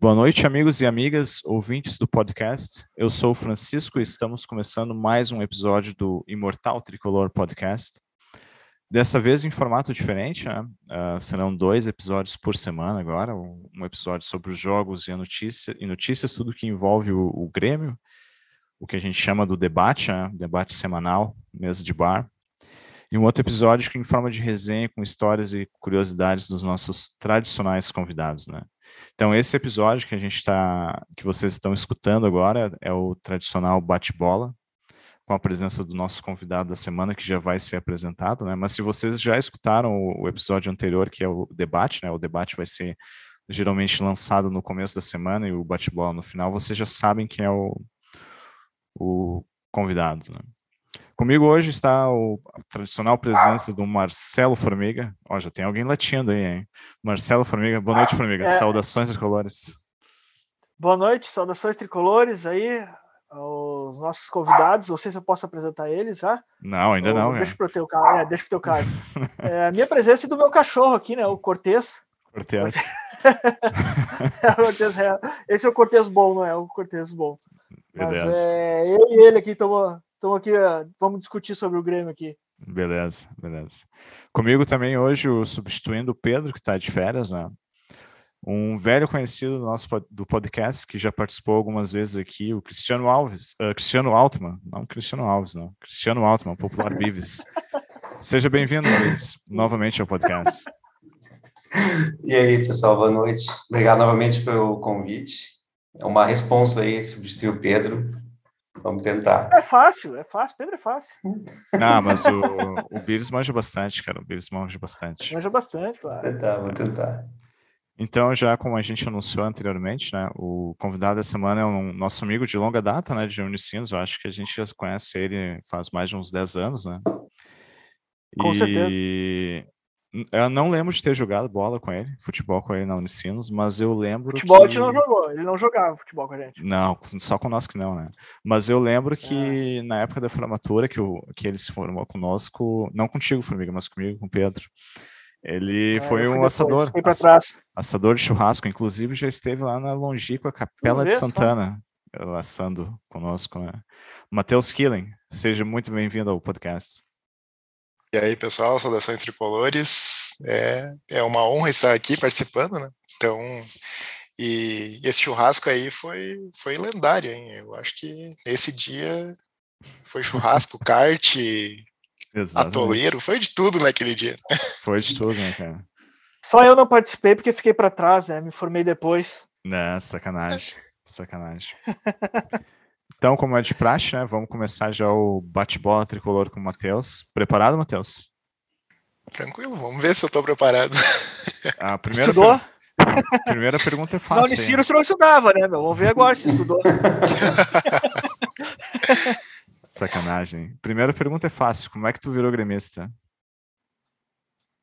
Boa noite, amigos e amigas, ouvintes do podcast. Eu sou o Francisco e estamos começando mais um episódio do Imortal Tricolor Podcast. Dessa vez em formato diferente, né? Uh, serão dois episódios por semana agora, um episódio sobre os jogos e, notícia, e notícias, tudo que envolve o, o, Grêmio, o que a gente chama do debate, né? debate semanal, mesa de bar. E um outro episódio que em forma de resenha com histórias e curiosidades dos nossos tradicionais convidados, né? Então, esse episódio que a gente está, que vocês estão escutando agora, é o tradicional bate-bola, com a presença do nosso convidado da semana, que já vai ser apresentado, né? Mas se vocês já escutaram o, episódio anterior, que é o debate, né? O debate vai ser geralmente lançado no começo da semana e o bate-bola no final, vocês já sabem quem é o, o convidado, né? Comigo hoje está o, a tradicional presença do Marcelo Formiga. Ó, já tem alguém latindo aí, hein? Marcelo Formiga, boa noite, Formiga. É... Saudações tricolores. Boa noite, saudações tricolores aí, os nossos convidados. Não sei se eu posso apresentar eles já. Não, ainda Ou, não. Deixa é. para o teu cara. É, deixa pro teu cara. é, a minha presença e do meu cachorro aqui, né? O Cortez. Cortez. é, Esse é o Cortez bom, não é? O Cortez bom. Mas é, eu e ele aqui estamos então aqui, vamos discutir sobre o Grêmio aqui. Beleza, beleza. Comigo também hoje, o substituindo o Pedro, que está de férias, né? Um velho conhecido do nosso do podcast, que já participou algumas vezes aqui, o Cristiano Alves, uh, Cristiano Altman, não Cristiano Alves, não, Cristiano Altman, popular Bives. Seja bem-vindo, Bives, novamente ao podcast. E aí, pessoal, boa noite. Obrigado novamente pelo convite. É uma resposta aí substituir o Pedro. Vamos tentar. É fácil, é fácil. Pedro é fácil. Ah, mas o, o Beers manja bastante, cara. O Beers manja bastante. Manja bastante, claro. Vou tentar, vou tentar. Então, já como a gente anunciou anteriormente, né, o convidado da semana é um nosso amigo de longa data, né, de Unicinos. Eu acho que a gente já conhece ele faz mais de uns 10 anos, né? Com e... certeza. Eu não lembro de ter jogado bola com ele, futebol com ele na Unicinos, mas eu lembro futebol que... a gente não jogou, ele não jogava futebol com a gente. Não, só conosco não, né? Mas eu lembro que é. na época da formatura que, o, que ele se formou conosco, não contigo, Formiga, mas comigo, com o Pedro, ele é, foi um assador, ass, assador de churrasco, inclusive já esteve lá na Longíqua Capela de Santana, assando conosco, né? Matheus Killing, seja muito bem-vindo ao podcast. E aí, pessoal, saudações tricolores. É, é uma honra estar aqui participando, né? Então, e esse churrasco aí foi, foi lendário, hein? Eu acho que esse dia foi churrasco, kart, atoleiro, foi de tudo naquele dia. Foi de tudo, né, cara? Só eu não participei porque fiquei para trás, né? Me formei depois. Né, sacanagem. Sacanagem. Então, como é de praxe, né? Vamos começar já o bate-bola tricolor com o Matheus. Preparado, Matheus? Tranquilo, vamos ver se eu tô preparado. A primeira estudou? Per... primeira pergunta é fácil. Não, Uniciro você não estudava, né, meu? Vamos ver agora se estudou. Sacanagem. Primeira pergunta é fácil. Como é que tu virou gremista?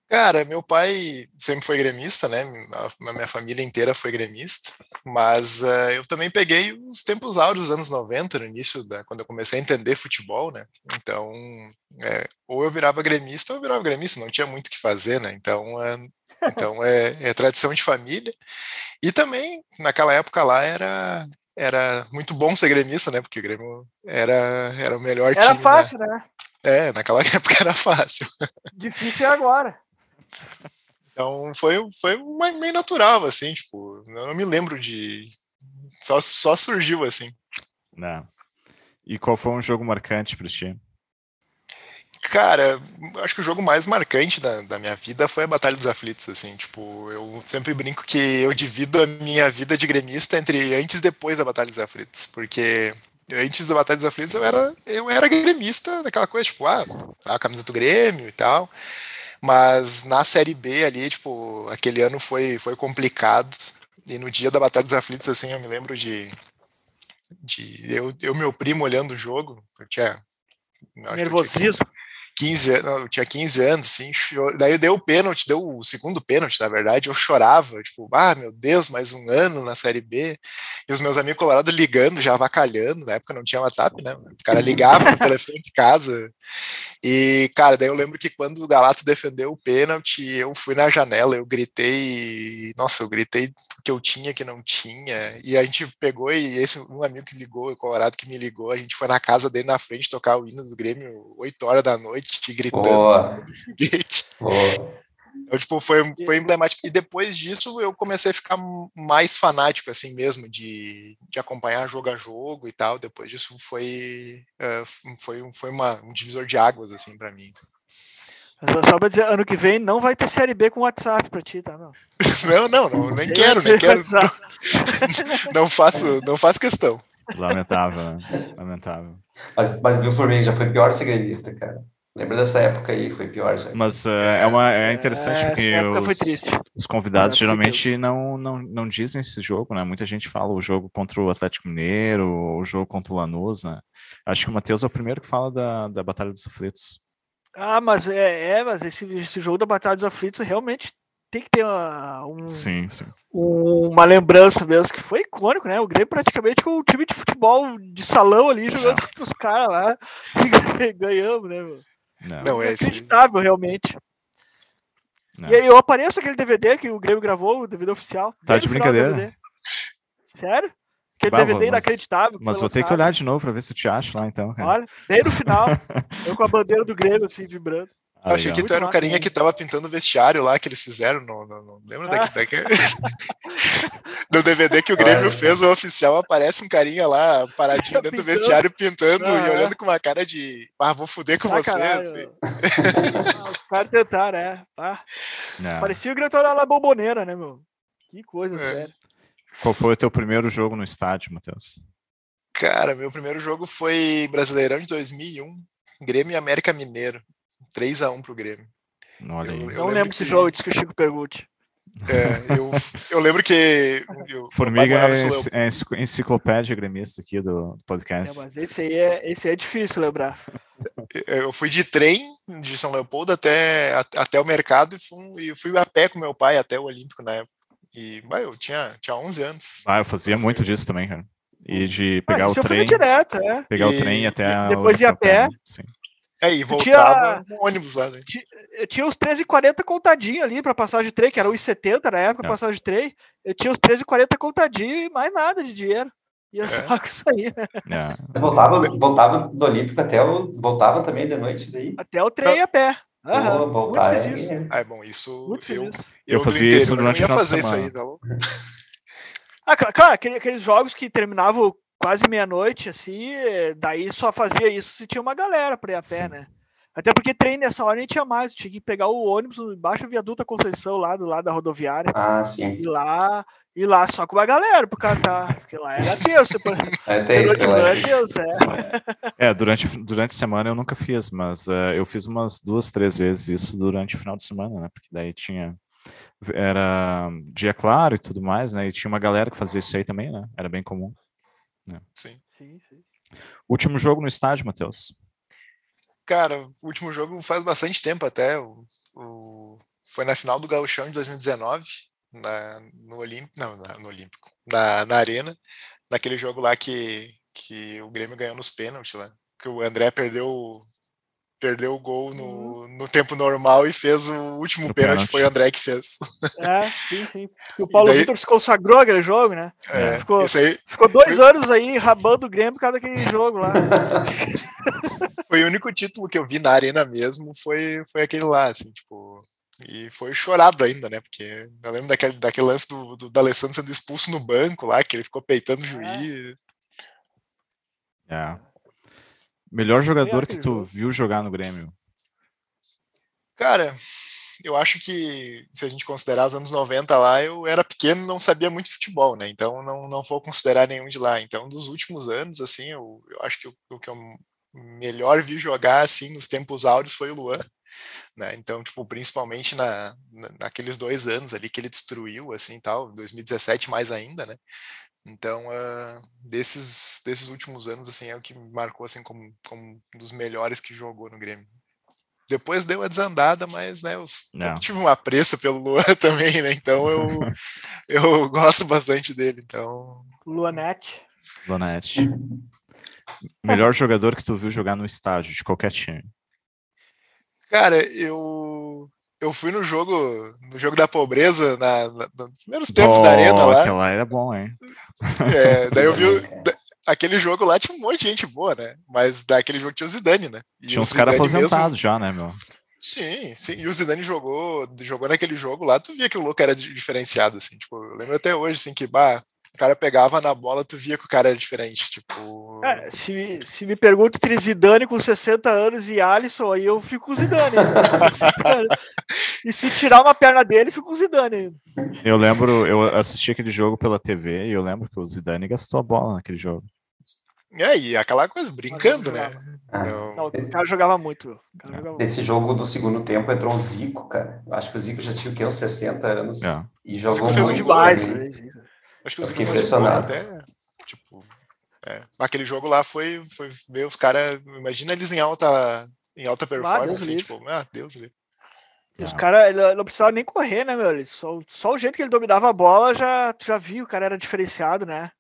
Cara, meu pai sempre foi gremista, né? A minha família inteira foi gremista, mas uh, eu também peguei os tempos áureos dos anos 90, no início da quando eu comecei a entender futebol, né? Então, é, ou eu virava gremista ou eu virava gremista, não tinha muito o que fazer, né? Então, é, então é, é tradição de família. E também, naquela época lá, era era muito bom ser gremista, né? Porque o Grêmio era, era o melhor era time. Era fácil, né? É, naquela época era fácil. Difícil é agora. Então foi, foi meio natural, assim, tipo, eu não me lembro de. Só, só surgiu assim. Não. Né. E qual foi um jogo marcante para ti? Cara, acho que o jogo mais marcante da, da minha vida foi a Batalha dos Aflitos, assim, tipo, eu sempre brinco que eu divido a minha vida de gremista entre antes e depois da Batalha dos Aflitos, porque antes da Batalha dos Aflitos eu era, eu era gremista daquela coisa, tipo, ah, a camisa do Grêmio e tal, mas na Série B ali, tipo, aquele ano foi, foi complicado. E no dia da Batalha dos Aflitos, assim, eu me lembro de. de eu, eu meu primo olhando o jogo, eu tinha. Nervosismo. 15, eu tinha 15 anos, assim, daí deu o pênalti, deu o segundo pênalti, na verdade, eu chorava, tipo, ah, meu Deus, mais um ano na Série B, e os meus amigos colorados ligando, já avacalhando, na época não tinha WhatsApp, né? O cara ligava no telefone de casa. E, cara, daí eu lembro que quando o Galatas defendeu o pênalti, eu fui na janela, eu gritei, nossa, eu gritei que eu tinha que não tinha. E a gente pegou e esse um amigo que ligou, o Colorado que me ligou, a gente foi na casa dele na frente tocar o hino do Grêmio 8 horas da noite, gritando. Boa. Boa. Então, tipo, foi, foi emblemático. E depois disso eu comecei a ficar mais fanático, assim mesmo, de, de acompanhar jogo a jogo e tal. Depois disso foi, uh, foi, foi uma, um divisor de águas, assim, para mim. Só pra dizer, ano que vem não vai ter Série B com WhatsApp pra ti, tá? Não, não, não, não nem quero, nem quero. Não, não, faço, não faço questão. Lamentável, né? Lamentável. Mas, mas viu, Formiga, já foi pior ser gremista, cara. Lembra dessa época aí, foi pior já. Mas uh, é, uma, é interessante é, porque os, os, convidados geralmente não, não, não dizem esse jogo, né? Muita gente fala o jogo contra o Atlético Mineiro, o jogo contra o Lanús, né? Acho que o Matheus é o primeiro que fala da, da Batalha dos Aflitos. Ah, mas é, é mas esse, esse jogo da Batalha dos Aflitos realmente tem que ter uma, um, sim, sim. uma lembrança mesmo, que foi icônico, né? O Grêmio praticamente com o time de futebol de salão ali, jogando com os caras lá, e ganhamos, né, meu? Não, não é inacreditável, realmente. Não. E aí eu apareço aquele DVD que o Grêmio gravou, o DVD oficial. Tá de brincadeira. Sério? Aquele bah, DVD mas, inacreditável. Mas vou ter que olhar de novo pra ver se eu te acho lá então. Cara. Olha, bem no final, eu com a bandeira do Grêmio assim, vibrando. Ah, achei que tu era um carinha que tava pintando o vestiário lá que eles fizeram. No, no, no lembra ah. no DVD que o Grêmio fez, o oficial aparece um carinha lá paradinho dentro do vestiário pintando ah, e olhando com uma cara de ah, vou fuder com você. Assim. Ah, os caras tentaram, é. Ah. Parecia o Grêmio lá na bomboneira, né, meu? Que coisa é. séria. Qual foi o teu primeiro jogo no estádio, Matheus? Cara, meu primeiro jogo foi Brasileirão de 2001, Grêmio e América Mineiro. 3 a 1 pro Grêmio. Olha aí. Eu, eu não lembro esse que... jogo, disse que o Chico pergunte. É, eu, eu lembro que. Eu, Formiga é, é enciclopédia gremista aqui do, podcast. É, mas esse aí é, esse é difícil lembrar. Eu fui de trem de São Leopoldo até, até o mercado e fui, e fui a pé com meu pai até o Olímpico na época. E bah, eu tinha, tinha 11 anos. Ah, eu fazia muito disso também, cara. E de pegar ah, o trem. Direto, é. Pegar e, o trem até. Depois ir a pé. Sim. É, e voltava tinha, no ônibus lá, né? Eu tinha os 13,40 contadinho ali para passagem de trem, que era 1,70 na época, é. passagem de trem. Eu tinha os 13,40 contadinho e mais nada de dinheiro. Ia é. só com isso aí. É. Voltava, voltava do Olímpico até o. Voltava também de noite daí? Até o trem a pé. Uhum, voltar, muito é... Isso. Ah, é bom, isso. Muito eu, eu, eu fazia isso durante o final de semana. Aí, tá ah, claro, aqueles jogos que terminavam quase meia-noite, assim, daí só fazia isso se tinha uma galera para ir a pé, Sim. né? Até porque trem nessa hora nem tinha mais, tinha que pegar o ônibus embaixo do viaduto da Conceição, lá do lado da rodoviária. Ah, sim. E lá, e lá só com uma galera pro cantar, porque lá era terça. É terça, era terça, é. é, durante, durante a semana eu nunca fiz, mas uh, eu fiz umas duas, três vezes isso durante o final de semana, né? Porque daí tinha. Era dia claro e tudo mais, né? E tinha uma galera que fazia isso aí também, né? Era bem comum. Né? Sim. sim, sim. Último jogo no estádio, Matheus? Cara, o último jogo faz bastante tempo até. O, o foi na final do Gauchão de 2019, na, no Olímpico. Não, na, no Olímpico. Na, na Arena. Naquele jogo lá que, que o Grêmio ganhou nos pênaltis lá. Que o André perdeu perdeu o gol no, uhum. no tempo normal e fez o último pênalti, foi o André que fez. É, sim, sim. E o Paulo daí... Vitor se consagrou aquele jogo, né? É, ficou, aí... ficou dois foi... anos aí rabando o Grêmio por causa daquele jogo lá. foi o único título que eu vi na arena mesmo, foi, foi aquele lá, assim, tipo. E foi chorado ainda, né? Porque eu lembro daquele, daquele lance do, do, do Alessandro sendo expulso no banco lá, que ele ficou peitando o juiz. É. Melhor jogador que tu viu jogar no Grêmio? Cara, eu acho que se a gente considerar os anos 90 lá, eu era pequeno não sabia muito futebol, né? Então não, não vou considerar nenhum de lá. Então, dos últimos anos, assim, eu, eu acho que o, o que eu melhor vi jogar, assim, nos tempos áureos foi o Luan. Né? Então, tipo, principalmente na, naqueles dois anos ali que ele destruiu, assim, tal, 2017 mais ainda, né? Então, uh, desses, desses últimos anos, assim, é o que me marcou, assim, como, como um dos melhores que jogou no Grêmio. Depois deu uma desandada, mas, né, eu tive um apreço pelo Luan também, né, então eu, eu gosto bastante dele, então... Luanete. Luanete. Melhor jogador que tu viu jogar no estádio de qualquer time. Cara, eu eu fui no jogo no jogo da pobreza na, na nos primeiros tempos oh, da arena lá. Aquela era bom, hein? É, daí eu vi aquele jogo lá tinha um monte de gente boa, né? Mas daquele jogo tinha o Zidane, né? E tinha uns caras aposentados mesmo... já, né, meu? Sim, sim. E o Zidane jogou, jogou naquele jogo lá, tu via que o Luca era diferenciado, assim. Tipo, eu lembro até hoje, assim, que, bah, o cara pegava na bola, tu via que o cara era diferente, tipo... Cara, se, se me pergunta entre Zidane com 60 anos e Alisson, aí eu fico com o Zidane. e se tirar uma perna dele, fico com o Zidane. Eu lembro, eu assisti aquele jogo pela TV e eu lembro que o Zidane gastou a bola naquele jogo. É, e aquela coisa, brincando, né? Ah. Não... Não, o cara jogava muito. Cara jogava Nesse muito. jogo do segundo tempo entrou o Zico, cara. Acho que o Zico já tinha o quê? Uns 60 anos. É. E jogou muito. demais, né? Acho que o Zico fiquei impressionado. Né? Tipo, é. Aquele jogo lá foi, foi ver os caras. Imagina eles em alta, em alta performance. Ah, assim, tipo, ah, Deus livre. Os caras não precisavam nem correr, né, meu? Só, só o jeito que ele dominava a bola já, já viu, o cara era diferenciado, né?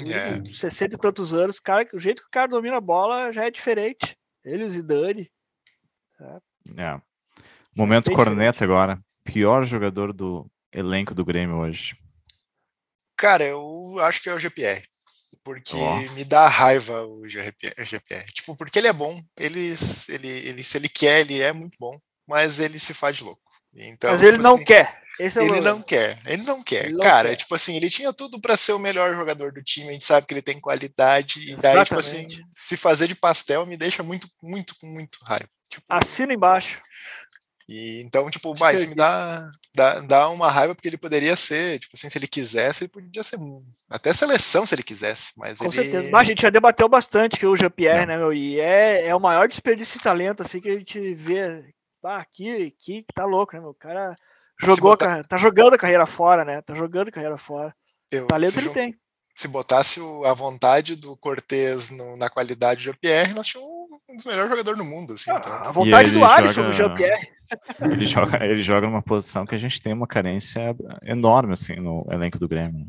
É. 60 e tantos anos, cara, o jeito que o cara domina a bola já é diferente. Ele e o Zidane. É. é. Momento corneta agora. Pior jogador do elenco do Grêmio hoje. Cara, eu acho que é o GPR. Porque oh. me dá raiva o GPR. Tipo, porque ele é bom. Ele, ele, ele, se ele quer, ele é muito bom. Mas ele se faz louco. Então, mas ele tipo não assim, quer. Esse é ele não quer, ele não quer. Ele não Cara, quer. tipo assim, ele tinha tudo para ser o melhor jogador do time, a gente sabe que ele tem qualidade, e daí, Exatamente. tipo assim, se fazer de pastel me deixa muito, muito, muito raiva. Tipo, Assina embaixo. E, então, tipo, mas me dá, dá, dá uma raiva porque ele poderia ser, tipo assim, se ele quisesse, ele podia ser até seleção se ele quisesse, mas Com ele... certeza. Mas a gente já debateu bastante que o Jean-Pierre, né, meu, e é, é o maior desperdício de talento, assim, que a gente vê, aqui, aqui, tá louco, né, meu, o cara Jogou botar... tá jogando a carreira fora, né? Tá jogando a carreira fora. Eu, Talento ele tem. Se botasse a vontade do Cortez na qualidade do Jean-Pierre, nós tínhamos um dos melhores jogadores do mundo. Assim, ah, então. A vontade do Alisson, joga... Jean-Pierre. Ele joga, ele joga numa posição que a gente tem uma carência enorme assim, no elenco do Grêmio.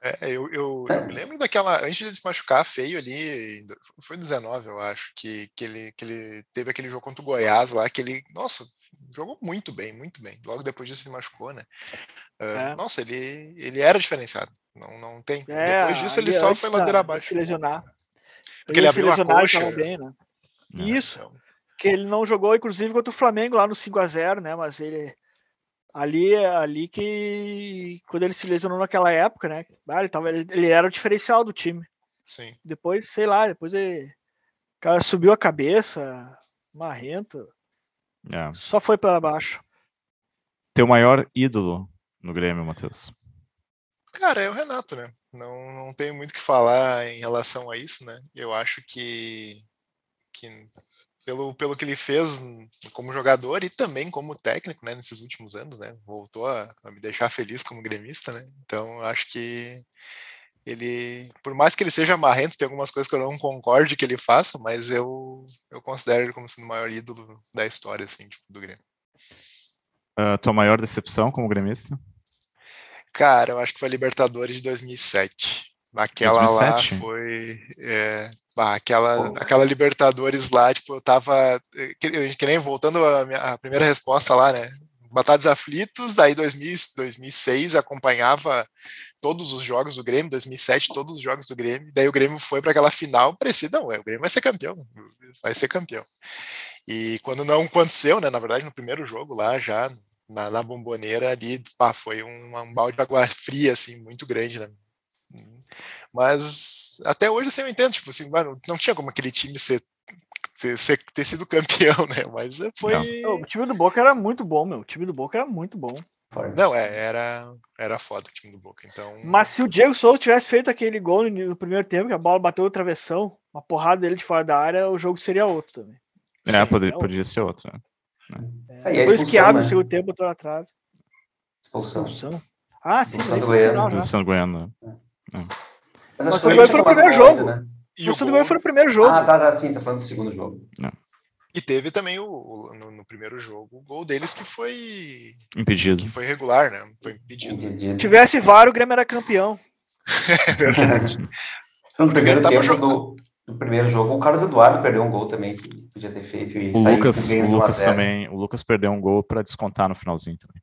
É, eu, eu, eu, me lembro daquela. Antes de ele se machucar feio ali, foi 19, eu acho, que, que, ele, que ele teve aquele jogo contra o Goiás lá, que ele, nossa, jogou muito bem, muito bem. Logo depois disso ele machucou, né? Uh, é. Nossa, ele, ele era diferenciado. Não, não tem. É, depois disso ele só foi ladeira abaixo. Se lesionar. Porque ele, ele abriu a coxa. Bem, né? Isso. Então... Que ele não jogou, inclusive, contra o Flamengo lá no 5 a 0 né? Mas ele ali ali que quando ele se lesionou naquela época, né? Ah, ele, tava, ele, ele, era o diferencial do time. Sim. Depois, sei lá, depois ele o cara subiu a cabeça, marrento. É. Só foi para baixo. Teu maior ídolo no Grêmio, Matheus? Cara, é o Renato, né? Não, não tenho muito o que falar em relação a isso, né? Eu acho que, que pelo, pelo que ele fez como jogador e também como técnico, né, nesses últimos anos, né, voltou a, a me deixar feliz como gremista, né, então acho que ele, por mais que ele seja marrento, tem algumas coisas que eu não concorde que ele faça, mas eu, eu considero ele como sendo o maior ídolo da história, assim, tipo, do Grêmio. Uh, tua maior decepção como gremista? Cara, eu acho que foi a Libertadores de 2007. Aquela 2007? lá foi. É, aquela, aquela Libertadores lá, tipo, eu tava. Que, que nem voltando a, minha, a primeira resposta lá, né? Batalhas Aflitos, daí 2000, 2006 acompanhava todos os jogos do Grêmio, 2007 todos os jogos do Grêmio, daí o Grêmio foi para aquela final, parecia, não, é, o Grêmio vai ser campeão, vai ser campeão. E quando não aconteceu, né, na verdade no primeiro jogo lá já, na, na bomboneira ali, pá, foi um, um balde de água fria, assim, muito grande, né, mas até hoje assim, eu entendo, tipo assim, mano, não tinha como aquele time ser ter, ser, ter sido campeão, né? Mas foi. Não. O time do Boca era muito bom, meu. O time do Boca era muito bom. Não, é, era, era foda o time do Boca. Então... Mas se o Diego Souza tivesse feito aquele gol no, primeiro tempo, que a bola bateu no travessão, uma porrada dele de fora da área, o jogo seria outro também. É, poderia, poderia ser outro. Né? É, é, depois que abre né? o segundo tempo, botou na trave. Expulsão. expulsão. Ah, sim. Do Goiano. Do Santo Goiano. É. Mas acho que foi, foi no primeiro jogo. Né? E o Goiano foi no primeiro jogo. Ah, tá, tá, sim, tá falando do segundo jogo. Não. E teve também o, o no, no, primeiro jogo o gol deles que foi impedido. Que foi regular, né? Foi impedido. impedido. Tivesse VAR, o Grêmio era campeão. é verdade. no primeiro tempo do, do, primeiro jogo, o Carlos Eduardo perdeu um gol também que podia ter feito e o Lucas, o Lucas também, o Lucas perdeu um gol para descontar no finalzinho também.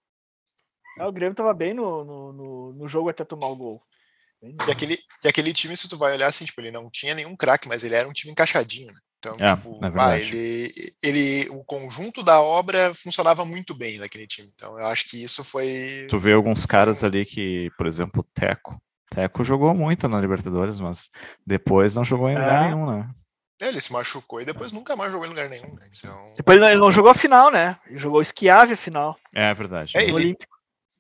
É, o Grêmio tava bem no, no, no, no jogo até tomar o gol. E aquele, e aquele time, se tu vai olhar assim, tipo, ele não tinha nenhum craque, mas ele era um time encaixadinho, né? Então, é, tipo, é ah, ele, ele, o conjunto da obra funcionava muito bem naquele time. Então, eu acho que isso foi. Tu vê alguns caras ali que, por exemplo, o Teco. Teco jogou muito na Libertadores, mas depois não jogou em lugar é. nenhum, né? É, ele se machucou e depois nunca mais jogou em lugar nenhum, né? Então... Depois ele não jogou a final, né? Ele jogou Esquiave a final. É verdade. É, ele, Olímpico.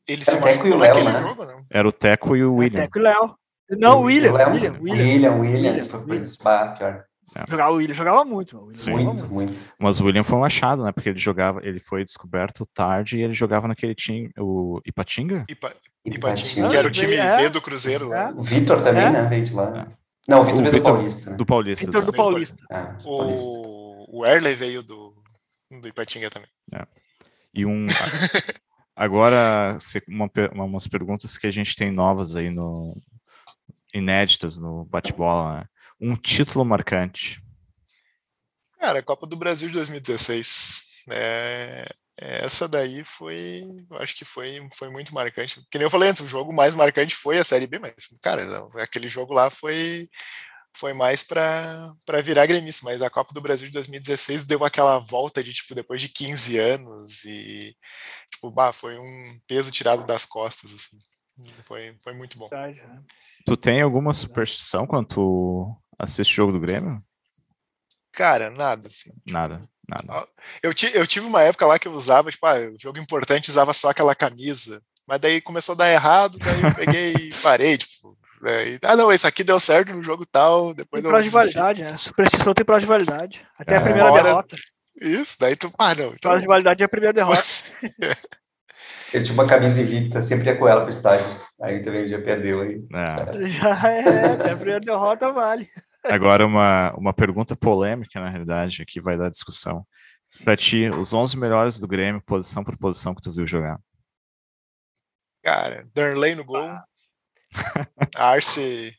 Ele se machucou naquele Léo, né? jogo, não? Era o Teco e o William. É, Teco e o Léo. Não, o William, William, William, William, William, William, foi participar, pior. É. Jogava, o William jogava muito, William Sim. muito, muito, muito. Mas o William foi um achado, né? Porque ele jogava, ele foi descoberto tarde e ele jogava naquele time, o Ipatinga? Ipa, Ipatinga, que era o time é. B do Cruzeiro. É. O Vitor também, é. né? Veio de lá. É. Não, o Vitor veio do Paulista. Né? Do Paulista. Vitor do Paulista. É, o, o Erley veio do, do Ipatinga também. É. E um. agora, uma, umas perguntas que a gente tem novas aí no. inéditas no bate-bola, né? Um título marcante? Cara, a Copa do Brasil de 2016. Né? Essa daí foi, acho que foi, foi muito marcante. Que nem eu falei antes, o jogo mais marcante foi a Série B, mas, cara, não, aquele jogo lá foi, foi mais para virar gremista, mas a Copa do Brasil de 2016 deu aquela volta de, tipo, depois de 15 anos e, tipo, bah, foi um peso tirado das costas, assim. Foi, foi muito bom. Né? Tu tem alguma superstição quando assiste o jogo do Grêmio? Cara, nada. Assim, tipo, nada, nada. Eu, eu tive uma época lá que eu usava, tipo, ah, jogo importante usava só aquela camisa. Mas daí começou a dar errado, daí eu peguei e parei, tipo. Daí, ah, não, esse aqui deu certo no jogo tal. Depois tem prazo de validade, né? Superstição tem prazo de validade. Até é, a primeira hora... derrota. Isso, daí tu. Ah, não. Então... Prazo de validade é a primeira derrota. Eu tinha uma camisa invicta, sempre ia com ela pro estádio. Aí também dia perdeu aí. É. Já é, até a primeira derrota vale. Agora uma, uma pergunta polêmica, na realidade, que vai dar discussão. Para ti, os 11 melhores do Grêmio, posição por posição que tu viu jogar. Cara, Darley no gol. Arce,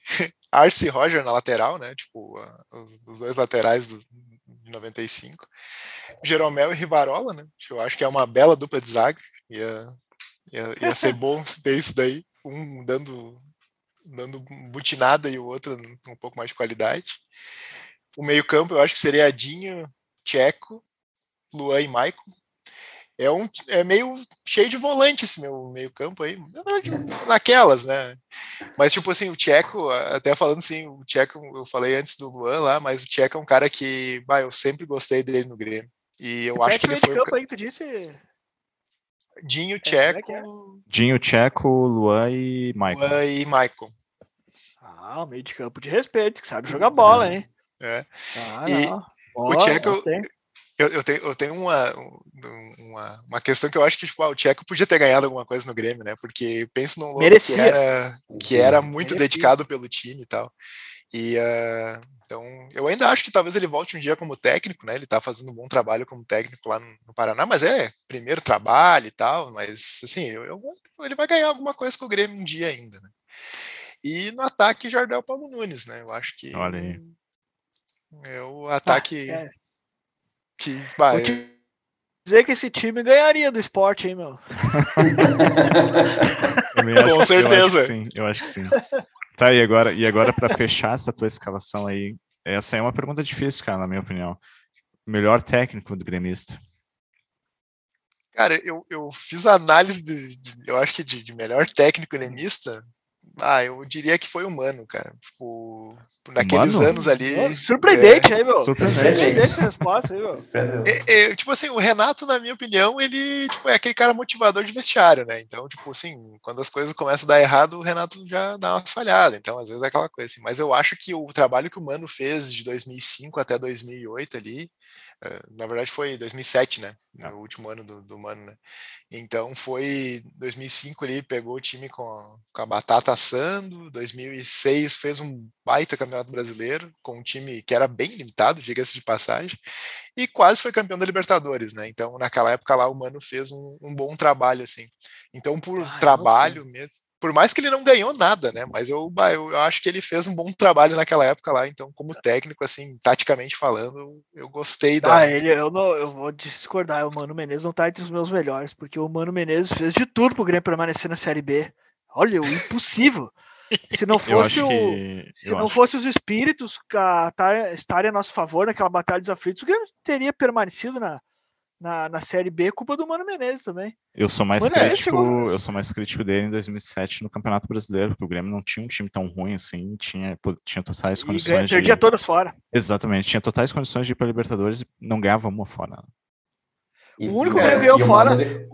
Arce e Roger na lateral, né? Tipo, os, os dois laterais do, de 95. Jeromel e Rivarola, né? Eu acho que é uma bela dupla de zaga. Ia, ia, ia ser bom ter isso daí. Um dando dando butinada e o outro um pouco mais de qualidade. O meio-campo eu acho que seria Adinho, Tcheco, Luan e Maicon. É, um, é meio cheio de volante esse meu meio-campo aí, naquelas, né? Mas, tipo assim, o Tcheco, até falando assim, o Tcheco, eu falei antes do Luan lá, mas o Tcheco é um cara que, bah, eu sempre gostei dele no Grêmio. E eu acho que ele foi. Campo aí, tu disse... Dinho, Tcheco. É, é, é? Dinho, Tcheco, Luan e Michael. Luan e Michael. Ah, meio de campo de respeito, que sabe jogar bola, hein? É. Ah, e o Tcheco, eu, eu, tenho, eu tenho uma, uma, uma questão que eu acho que tipo, ah, o Tcheco podia ter ganhado alguma coisa no Grêmio, né? Porque penso num louco que era, que era muito Merecia. dedicado pelo time e tal. E uh, então eu ainda acho que talvez ele volte um dia como técnico, né? Ele está fazendo um bom trabalho como técnico lá no, no, Paraná, mas é primeiro trabalho e tal, mas assim, eu, eu, ele vai ganhar alguma coisa com o Grêmio um dia ainda, né? E no ataque, Jardel Paulo Nunes, né? Eu acho que. Olha aí. É o ataque. Ah, é. Que vai. dizer que esse time ganharia do esporte, hein, meu? Com certeza. Eu acho sim, eu acho que sim. Tá, e agora, e agora para fechar essa tua escalação aí, essa é uma pergunta difícil, cara, na minha opinião. Melhor técnico do gremista? Cara, eu, eu fiz a análise, de, de, eu acho que de, de melhor técnico gremista, ah, eu diria que foi humano, cara. Tipo, naqueles Mano? anos ali. surpreendente é... aí, meu. Surpreendente. surpreendente resposta aí, meu. É, é, tipo assim, o Renato, na minha opinião, ele tipo, é aquele cara motivador de vestiário, né? Então, tipo assim, quando as coisas começam a dar errado, o Renato já dá uma falhada. Então, às vezes é aquela coisa assim. Mas eu acho que o trabalho que o Mano fez de 2005 até 2008 ali, eh, na verdade foi 2007, né? Ah. O último ano do, do Mano, né? Então foi 2005 ele pegou o time com a, com a batata assando, 2006 fez um baita campeonato brasileiro com um time que era bem limitado, diga-se de passagem, e quase foi campeão da Libertadores, né? Então naquela época lá o Mano fez um, um bom trabalho assim. Então por ah, trabalho mesmo, por mais que ele não ganhou nada, né? Mas eu, eu acho que ele fez um bom trabalho naquela época lá. Então, como técnico, assim, taticamente falando, eu gostei da. Ah, ele, eu, não, eu vou discordar. O Mano Menezes não tá entre os meus melhores, porque o Mano Menezes fez de tudo pro Grêmio permanecer na Série B. Olha, o impossível. Se não fosse o, que... se não acho... fosse os espíritos estarem a nosso favor naquela batalha dos aflitos, o Grêmio teria permanecido na, na, na Série B, culpa do Mano Menezes também. Eu sou mais crítico, eu sou mais crítico dele em 2007 no Campeonato Brasileiro, porque o Grêmio não tinha um time tão ruim assim, tinha, tinha totais condições e perdia de... todas fora. Exatamente, tinha totais condições de ir para Libertadores e não ganhava uma fora. E, o único que é, ganhou fora. De...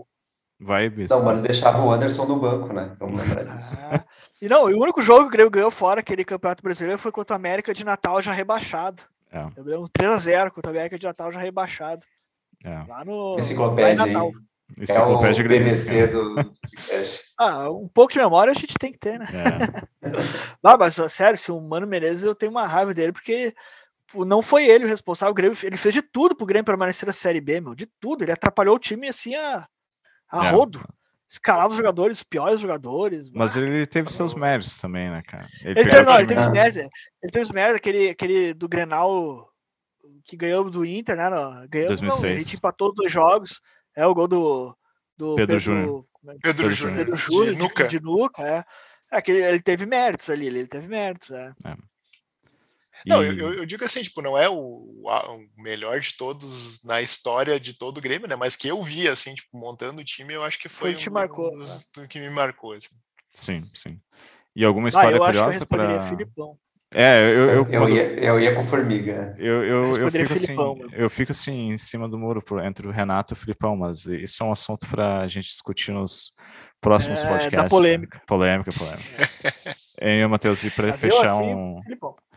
Vai, Bispo. Não, mas deixava o Anderson no banco, né? Vamos lembrar disso. Ah, e não, o único jogo que o Grêmio ganhou fora aquele Campeonato Brasileiro foi contra o América de Natal já rebaixado. É. Um 3x0 contra o América de Natal já rebaixado. É. Lá no. Enciclopédia. Lá Enciclopédia é o PVC do Ah, um pouco de memória a gente tem que ter, né? É. ah, mas sério, se o Mano Menezes eu tenho uma raiva dele, porque não foi ele o responsável. O Grêmio, ele fez de tudo pro Grêmio permanecer na Série B, meu. De tudo. Ele atrapalhou o time assim a, a é. rodo escalava os jogadores, os piores jogadores. Mas ele teve seus méritos também, né, cara? Ele, ele teve, não, ele teve os méritos. Ele teve os méritos, aquele, aquele do Grenal que ganhou do Inter, né? Ganhou, 2006. Não, a gente empatou os dois jogos. É o gol do, do Pedro, Pedro Júnior. É Pedro Júnior. Pedro Júnior, de, Nuca. De, de Nuca, é. É que ele, ele, teve méritos ali, ele teve méritos, é. é. Não, e... eu, eu, digo assim, tipo, não é o, o, melhor de todos na história de todo o Grêmio, né? Mas que eu vi, assim, tipo, montando o time, eu acho que foi, foi um, marcou, um dos, né? que me marcou, assim. Sim, sim. E alguma história ah, curiosa para é, eu, eu, eu, ia, eu ia com formiga. Eu, eu, eu, fico assim, eu fico assim em cima do muro entre o Renato e o Filipão, mas isso é um assunto para a gente discutir nos próximos é, podcasts. Da polêmica. Polêmica, polêmica. e, Matheus, e para fechar assim, um.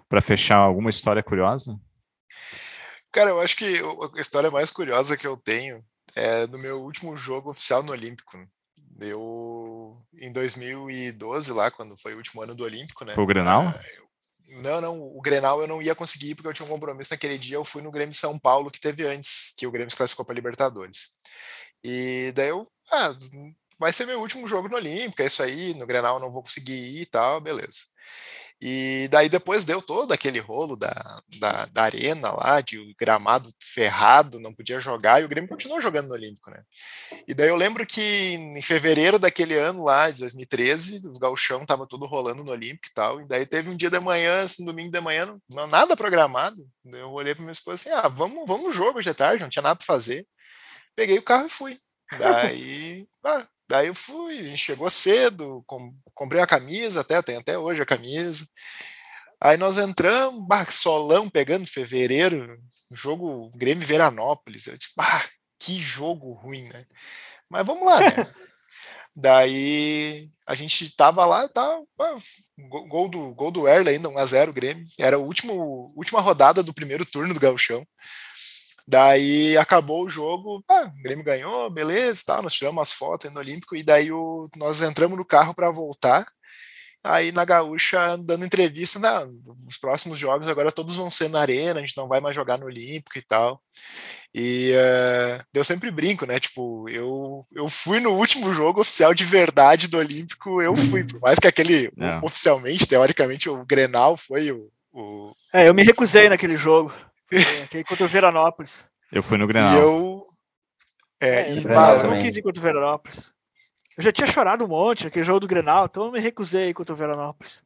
Para fechar alguma história curiosa? Cara, eu acho que a história mais curiosa que eu tenho é do meu último jogo oficial no Olímpico. Eu, em 2012, lá, quando foi o último ano do Olímpico, né? O Grenal? É, não, não, o Grenal eu não ia conseguir porque eu tinha um compromisso naquele dia. Eu fui no Grêmio São Paulo que teve antes, que o Grêmio se classificou para Libertadores. E daí eu, ah, vai ser meu último jogo no Olímpico, é isso aí, no Grenal eu não vou conseguir ir e tal, beleza. E daí depois deu todo aquele rolo da, da, da, arena lá, de gramado ferrado, não podia jogar, e o Grêmio continuou jogando no Olímpico, né? E daí eu lembro que em fevereiro daquele ano lá, de 2013, o gauchão tava tudo rolando no Olímpico e tal, e daí teve um dia de manhã, assim, domingo de manhã, não, nada programado, eu olhei para minha esposa assim, ah, vamos, vamos jogo de tarde, não tinha nada para fazer. Peguei o carro e fui. Daí, ah, Daí eu fui, a gente chegou cedo, com, comprei a camisa, até tenho até hoje a camisa. Aí nós entramos, bah, solão pegando fevereiro, jogo Grêmio Veranópolis. Eu disse, bah, que jogo ruim, né? Mas vamos lá, né? Daí a gente tava lá, tava, gol do, gol do Erle ainda, 1x0 Grêmio. Era a último, última rodada do primeiro turno do Gauchão. Daí acabou o jogo, ah, o Grêmio ganhou, beleza, tá, nós tiramos as fotos no Olímpico e daí o, nós entramos no carro para voltar. Aí na Gaúcha, dando entrevista, não, os próximos jogos agora todos vão ser na Arena, a gente não vai mais jogar no Olímpico e tal. E uh, eu sempre brinco, né? Tipo, eu, eu fui no último jogo oficial de verdade do Olímpico, eu fui, por mais que aquele, é. oficialmente, teoricamente, o Grenal foi o, o. É, eu me recusei naquele jogo. Aquele contra o Veranópolis. Eu fui no Grenal. E eu. É, é e, eu não quis ir contra o Veranópolis. Eu já tinha chorado um monte naquele jogo do Grenal, então eu me recusei contra o Veranópolis.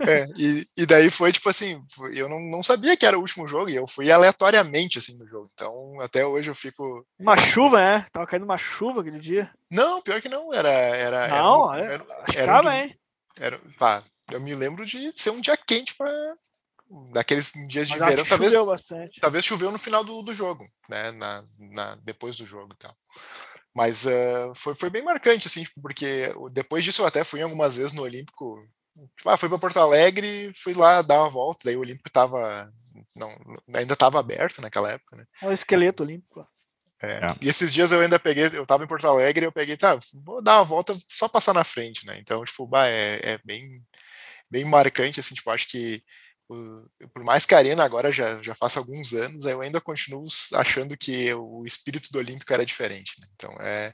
É, e, e daí foi tipo assim, eu não, não sabia que era o último jogo, e eu fui aleatoriamente assim no jogo. Então até hoje eu fico. Uma chuva, né? Tava caindo uma chuva aquele dia. Não, pior que não, era. era não, era, era, era, era tava, um, hein? Era, tá, eu me lembro de ser um dia quente para daqueles dias de Mas verão, talvez choveu bastante. talvez choveu no final do, do jogo, né, na, na, depois do jogo e tal. Mas uh, foi, foi bem marcante, assim, tipo, porque depois disso eu até fui algumas vezes no Olímpico. Tipo, ah, fui para Porto Alegre, fui lá dar uma volta, daí o Olímpico tava, não, ainda estava aberto naquela época, né? É o esqueleto olímpico. É. É. E esses dias eu ainda peguei, eu tava em Porto Alegre, eu peguei, tá, vou dar uma volta, só passar na frente, né? Então, tipo, bah, é, é bem, bem marcante, assim, tipo, acho que por mais que a Arena agora já, já faça alguns anos, eu ainda continuo achando que o espírito do Olímpico era diferente. Né? Então, é,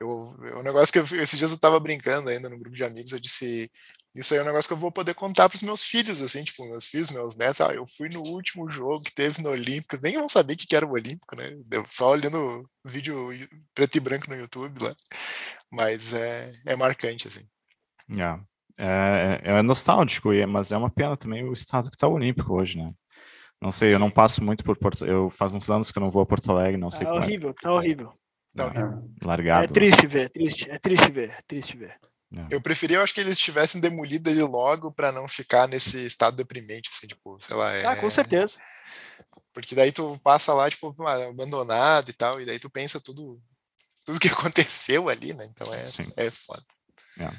eu, é um negócio que eu, esses dias eu estava brincando ainda no grupo de amigos, eu disse, isso aí é um negócio que eu vou poder contar para os meus filhos, assim, tipo, meus filhos, meus netos, ah, eu fui no último jogo que teve no Olímpico, nem vão saber o que era o Olímpico, né? Só olhando vídeo preto e branco no YouTube lá. Mas é, é marcante, assim. Yeah. É, é, é nostálgico, mas é uma pena também o estado que está olímpico hoje, né? Não sei, Sim. eu não passo muito por Porto. Eu faz uns anos que eu não vou a Porto Alegre, não sei. É horrível, é. tá horrível. Tá horrível. Largado. É triste ver, triste, é triste ver, é triste ver. É. Eu preferia, eu acho que eles tivessem demolido ele logo para não ficar nesse estado deprimente, assim, tipo, sei lá. É... Ah, com certeza. Porque daí tu passa lá, tipo, abandonado e tal, e daí tu pensa tudo, tudo que aconteceu ali, né? Então é, é foda. É.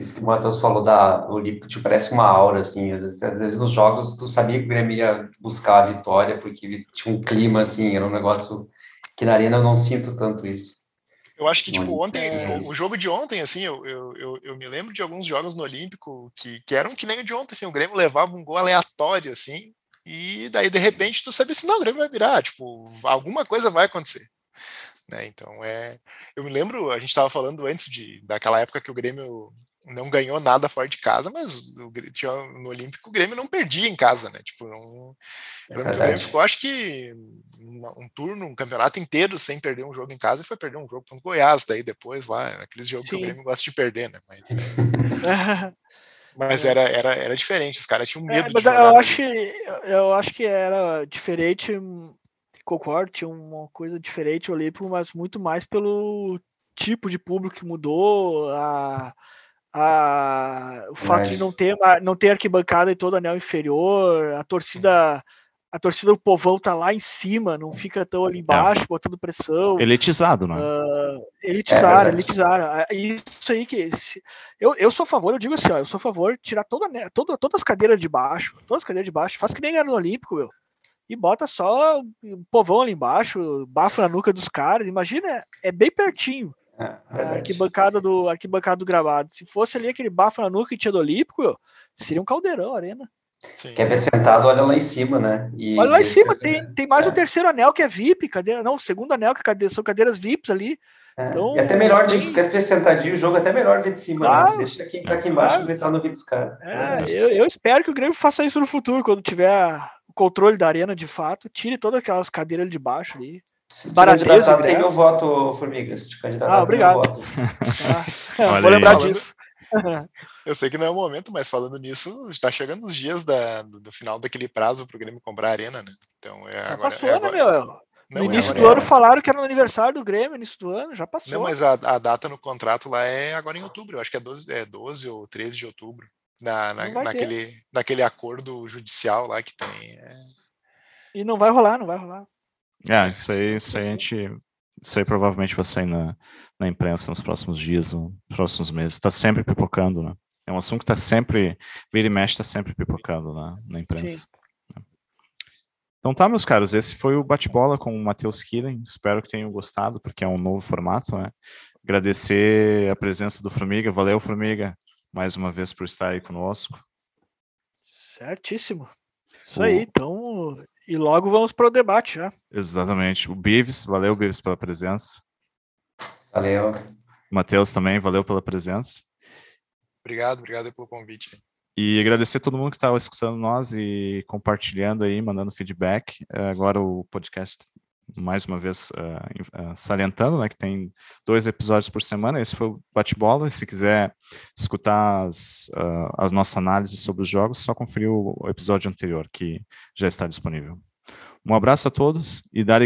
Isso que o Matheus falou da Olímpico te parece uma aura, assim, às vezes, às vezes nos jogos tu sabia que o Grêmio ia buscar a vitória, porque tinha um clima, assim, era um negócio que na arena eu não sinto tanto isso. Eu acho que, tipo, ontem, é o, o, jogo de ontem, assim, eu, eu, eu, eu, me lembro de alguns jogos no Olímpico que, que eram que nem o de ontem, assim, o Grêmio levava um gol aleatório, assim, e daí, de repente, tu sabia assim, não, o Grêmio vai virar, tipo, alguma coisa vai acontecer. Né? Então, é... Eu me lembro, a gente estava falando antes de, daquela época que o Grêmio não ganhou nada fora de casa, mas o, tinha, no Olímpico o Grêmio não perdia em casa, né? Tipo, não, é o Grêmio ficou, acho que um turno, um campeonato inteiro sem perder um jogo em casa e foi perder um jogo para o Goiás, daí depois lá, aqueles jogos Sim. que o Grêmio gosta de perder, né? Mas, mas era, era, era diferente, os caras tinham é, medo é, mas de jogar. Eu acho, eu acho que era diferente concordo, tinha uma coisa diferente o Olímpico, mas muito mais pelo tipo de público que mudou, a, a, o fato mas... de não ter, não ter arquibancada em todo o anel inferior, a torcida a torcida do povão tá lá em cima, não fica tão ali é. embaixo, é. botando pressão. Elitizado, né? Uh, elitizaram, é elitizaram. Ah, isso aí que. Eu, eu sou a favor, eu digo assim, ó, eu sou a favor de tirar toda, toda, todas as cadeiras de baixo, todas as cadeiras de baixo, faz que nem era no Olímpico, meu e bota só o povão ali embaixo, bafo na nuca dos caras. Imagina, é bem pertinho. É, a arquibancada do, arquibancada do gravado. Se fosse ali aquele bafo na nuca que tinha do Olímpico, seria um caldeirão a arena. Sim. Quer ver sentado, olha lá em cima, né? E... Olha lá em cima, tem, tem mais o é. um terceiro anel que é VIP, cadeira, não, o segundo anel que é são cadeiras VIPs ali. É. Então, é até melhor, de, tu quer ver sentadinho o jogo, é até melhor ver de cima, né? claro, né? Deixa quem tá aqui embaixo claro. gritar no vídeo dos caras. É, eu, eu espero que o Grêmio faça isso no futuro, quando tiver controle da arena de fato, tire todas aquelas cadeiras de baixo ali. Se candidatar, tem meu voto, Formigas. De candidatar, ah, obrigado. Ah, vou lembrar disso. Eu sei que não é o momento, mas falando nisso, está chegando os dias da, do, do final daquele prazo para o Grêmio comprar a arena, né? Então é já agora. Passou, é né, agora... né, meu? No não, início é do ano falaram que era no aniversário do Grêmio, início do ano, já passou. Não, mas a, a data no contrato lá é agora em outubro, eu acho que é 12, é 12 ou 13 de outubro, na, na naquele, naquele acordo judicial lá que tem. É... E não vai rolar, não vai rolar. É, isso aí, isso aí a gente. Isso aí provavelmente vai sair na, na imprensa nos próximos dias, nos próximos meses. Está sempre pipocando, né? É um assunto que está sempre. Vira e mexe, está sempre pipocando na, na imprensa. Sim. Então tá, meus caros, esse foi o bate-bola com o Matheus Killen. Espero que tenham gostado, porque é um novo formato, né? Agradecer a presença do Formiga. Valeu, Formiga, mais uma vez por estar aí conosco. Certíssimo. Isso o... aí, então e logo vamos para o debate já. Exatamente. O Bives, valeu, Bives, pela presença. Valeu. Matheus também, valeu pela presença. Obrigado, obrigado pelo convite. E agradecer a todo mundo que estava escutando nós e compartilhando aí, mandando feedback. É, agora o podcast mais uma vez uh, uh, salientando, né, que tem dois episódios por semana. Esse foi o bate-bola. Se quiser escutar as, uh, as nossas análises sobre os jogos, só conferir o episódio anterior, que já está disponível. Um abraço a todos e dar